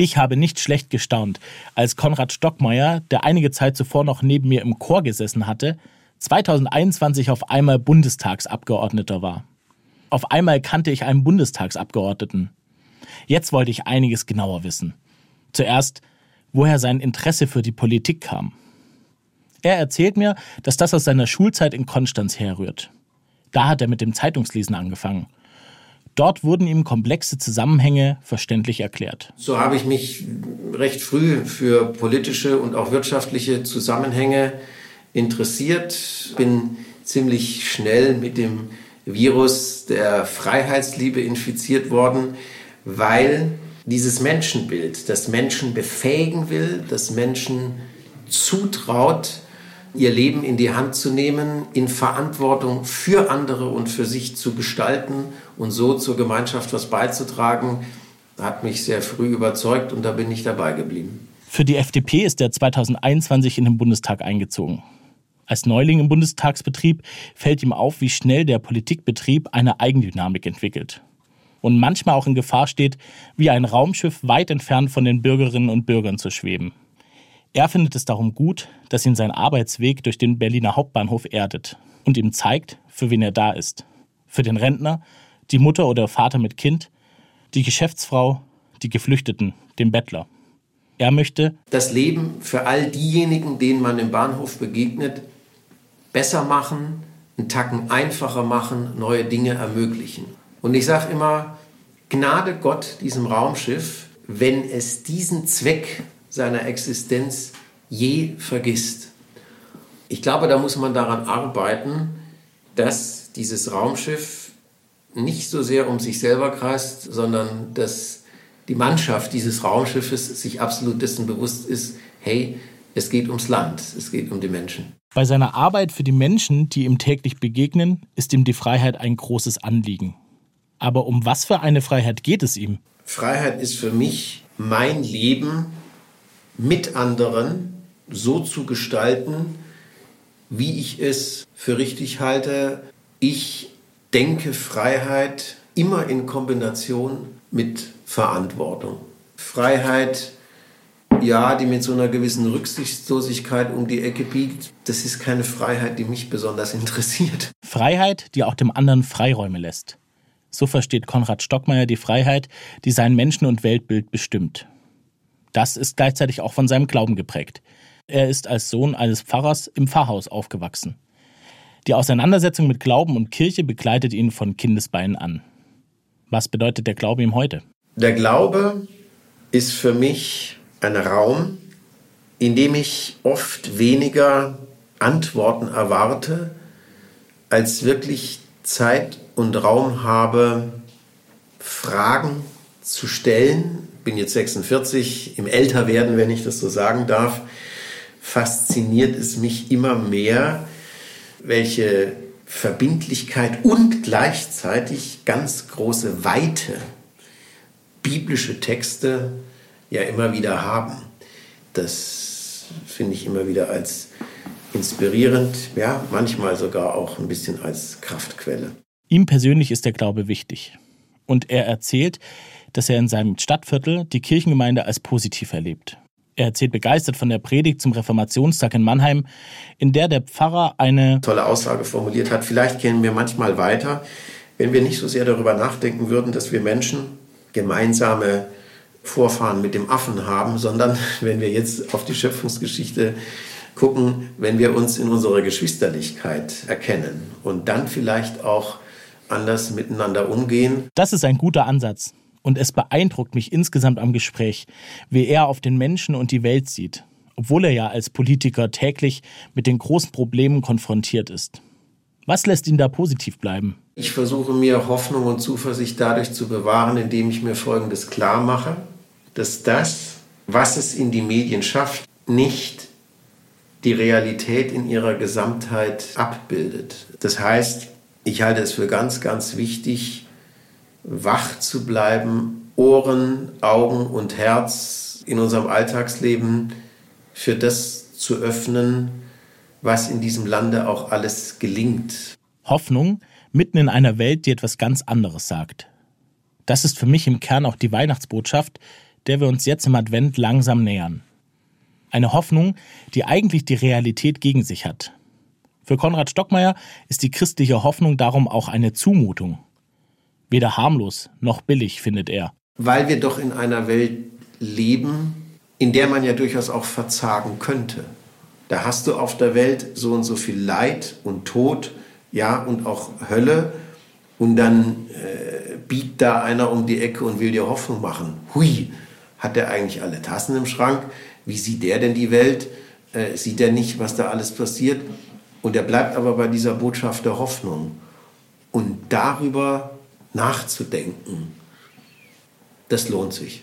Ich habe nicht schlecht gestaunt, als Konrad Stockmeier, der einige Zeit zuvor noch neben mir im Chor gesessen hatte, 2021 auf einmal Bundestagsabgeordneter war. Auf einmal kannte ich einen Bundestagsabgeordneten. Jetzt wollte ich einiges genauer wissen. Zuerst, woher sein Interesse für die Politik kam. Er erzählt mir, dass das aus seiner Schulzeit in Konstanz herrührt. Da hat er mit dem Zeitungslesen angefangen – Dort wurden ihm komplexe Zusammenhänge verständlich erklärt. So habe ich mich recht früh für politische und auch wirtschaftliche Zusammenhänge interessiert, bin ziemlich schnell mit dem Virus der Freiheitsliebe infiziert worden, weil dieses Menschenbild, das Menschen befähigen will, das Menschen zutraut, ihr Leben in die Hand zu nehmen, in Verantwortung für andere und für sich zu gestalten und so zur Gemeinschaft was beizutragen, hat mich sehr früh überzeugt und da bin ich dabei geblieben. Für die FDP ist er 2021 in den Bundestag eingezogen. Als Neuling im Bundestagsbetrieb fällt ihm auf, wie schnell der Politikbetrieb eine Eigendynamik entwickelt und manchmal auch in Gefahr steht, wie ein Raumschiff weit entfernt von den Bürgerinnen und Bürgern zu schweben. Er findet es darum gut, dass ihn sein Arbeitsweg durch den Berliner Hauptbahnhof erdet und ihm zeigt, für wen er da ist. Für den Rentner, die Mutter oder Vater mit Kind, die Geschäftsfrau, die Geflüchteten, den Bettler. Er möchte das Leben für all diejenigen, denen man im Bahnhof begegnet, besser machen, einen Tacken einfacher machen, neue Dinge ermöglichen. Und ich sage immer, Gnade Gott diesem Raumschiff, wenn es diesen Zweck seiner Existenz je vergisst. Ich glaube, da muss man daran arbeiten, dass dieses Raumschiff nicht so sehr um sich selber kreist, sondern dass die Mannschaft dieses Raumschiffes sich absolut dessen bewusst ist, hey, es geht ums Land, es geht um die Menschen. Bei seiner Arbeit für die Menschen, die ihm täglich begegnen, ist ihm die Freiheit ein großes Anliegen. Aber um was für eine Freiheit geht es ihm? Freiheit ist für mich mein Leben mit anderen so zu gestalten, wie ich es für richtig halte. Ich denke Freiheit immer in Kombination mit Verantwortung. Freiheit, ja, die mit so einer gewissen Rücksichtslosigkeit um die Ecke biegt, das ist keine Freiheit, die mich besonders interessiert. Freiheit, die auch dem anderen Freiräume lässt. So versteht Konrad Stockmeier die Freiheit, die sein Menschen- und Weltbild bestimmt. Das ist gleichzeitig auch von seinem Glauben geprägt. Er ist als Sohn eines Pfarrers im Pfarrhaus aufgewachsen. Die Auseinandersetzung mit Glauben und Kirche begleitet ihn von Kindesbeinen an. Was bedeutet der Glaube ihm heute? Der Glaube ist für mich ein Raum, in dem ich oft weniger Antworten erwarte, als wirklich Zeit und Raum habe, Fragen zu stellen, bin jetzt 46, im Älterwerden, wenn ich das so sagen darf, fasziniert es mich immer mehr, welche Verbindlichkeit und gleichzeitig ganz große Weite biblische Texte ja immer wieder haben. Das finde ich immer wieder als inspirierend, ja, manchmal sogar auch ein bisschen als Kraftquelle. Ihm persönlich ist der Glaube wichtig. Und er erzählt, dass er in seinem Stadtviertel die Kirchengemeinde als positiv erlebt. Er erzählt begeistert von der Predigt zum Reformationstag in Mannheim, in der der Pfarrer eine tolle Aussage formuliert hat. Vielleicht gehen wir manchmal weiter, wenn wir nicht so sehr darüber nachdenken würden, dass wir Menschen gemeinsame Vorfahren mit dem Affen haben, sondern wenn wir jetzt auf die Schöpfungsgeschichte gucken, wenn wir uns in unserer Geschwisterlichkeit erkennen und dann vielleicht auch anders miteinander umgehen. Das ist ein guter Ansatz. Und es beeindruckt mich insgesamt am Gespräch, wie er auf den Menschen und die Welt sieht, obwohl er ja als Politiker täglich mit den großen Problemen konfrontiert ist. Was lässt ihn da positiv bleiben? Ich versuche mir Hoffnung und Zuversicht dadurch zu bewahren, indem ich mir Folgendes klar mache, dass das, was es in die Medien schafft, nicht die Realität in ihrer Gesamtheit abbildet. Das heißt, ich halte es für ganz, ganz wichtig, wach zu bleiben, Ohren, Augen und Herz in unserem Alltagsleben für das zu öffnen, was in diesem Lande auch alles gelingt. Hoffnung mitten in einer Welt, die etwas ganz anderes sagt. Das ist für mich im Kern auch die Weihnachtsbotschaft, der wir uns jetzt im Advent langsam nähern. Eine Hoffnung, die eigentlich die Realität gegen sich hat. Für Konrad Stockmeier ist die christliche Hoffnung darum auch eine Zumutung. Weder harmlos noch billig, findet er. Weil wir doch in einer Welt leben, in der man ja durchaus auch verzagen könnte. Da hast du auf der Welt so und so viel Leid und Tod, ja, und auch Hölle. Und dann äh, biegt da einer um die Ecke und will dir Hoffnung machen. Hui, hat der eigentlich alle Tassen im Schrank? Wie sieht der denn die Welt? Äh, sieht er nicht, was da alles passiert? Und er bleibt aber bei dieser Botschaft der Hoffnung. Und darüber nachzudenken, das lohnt sich.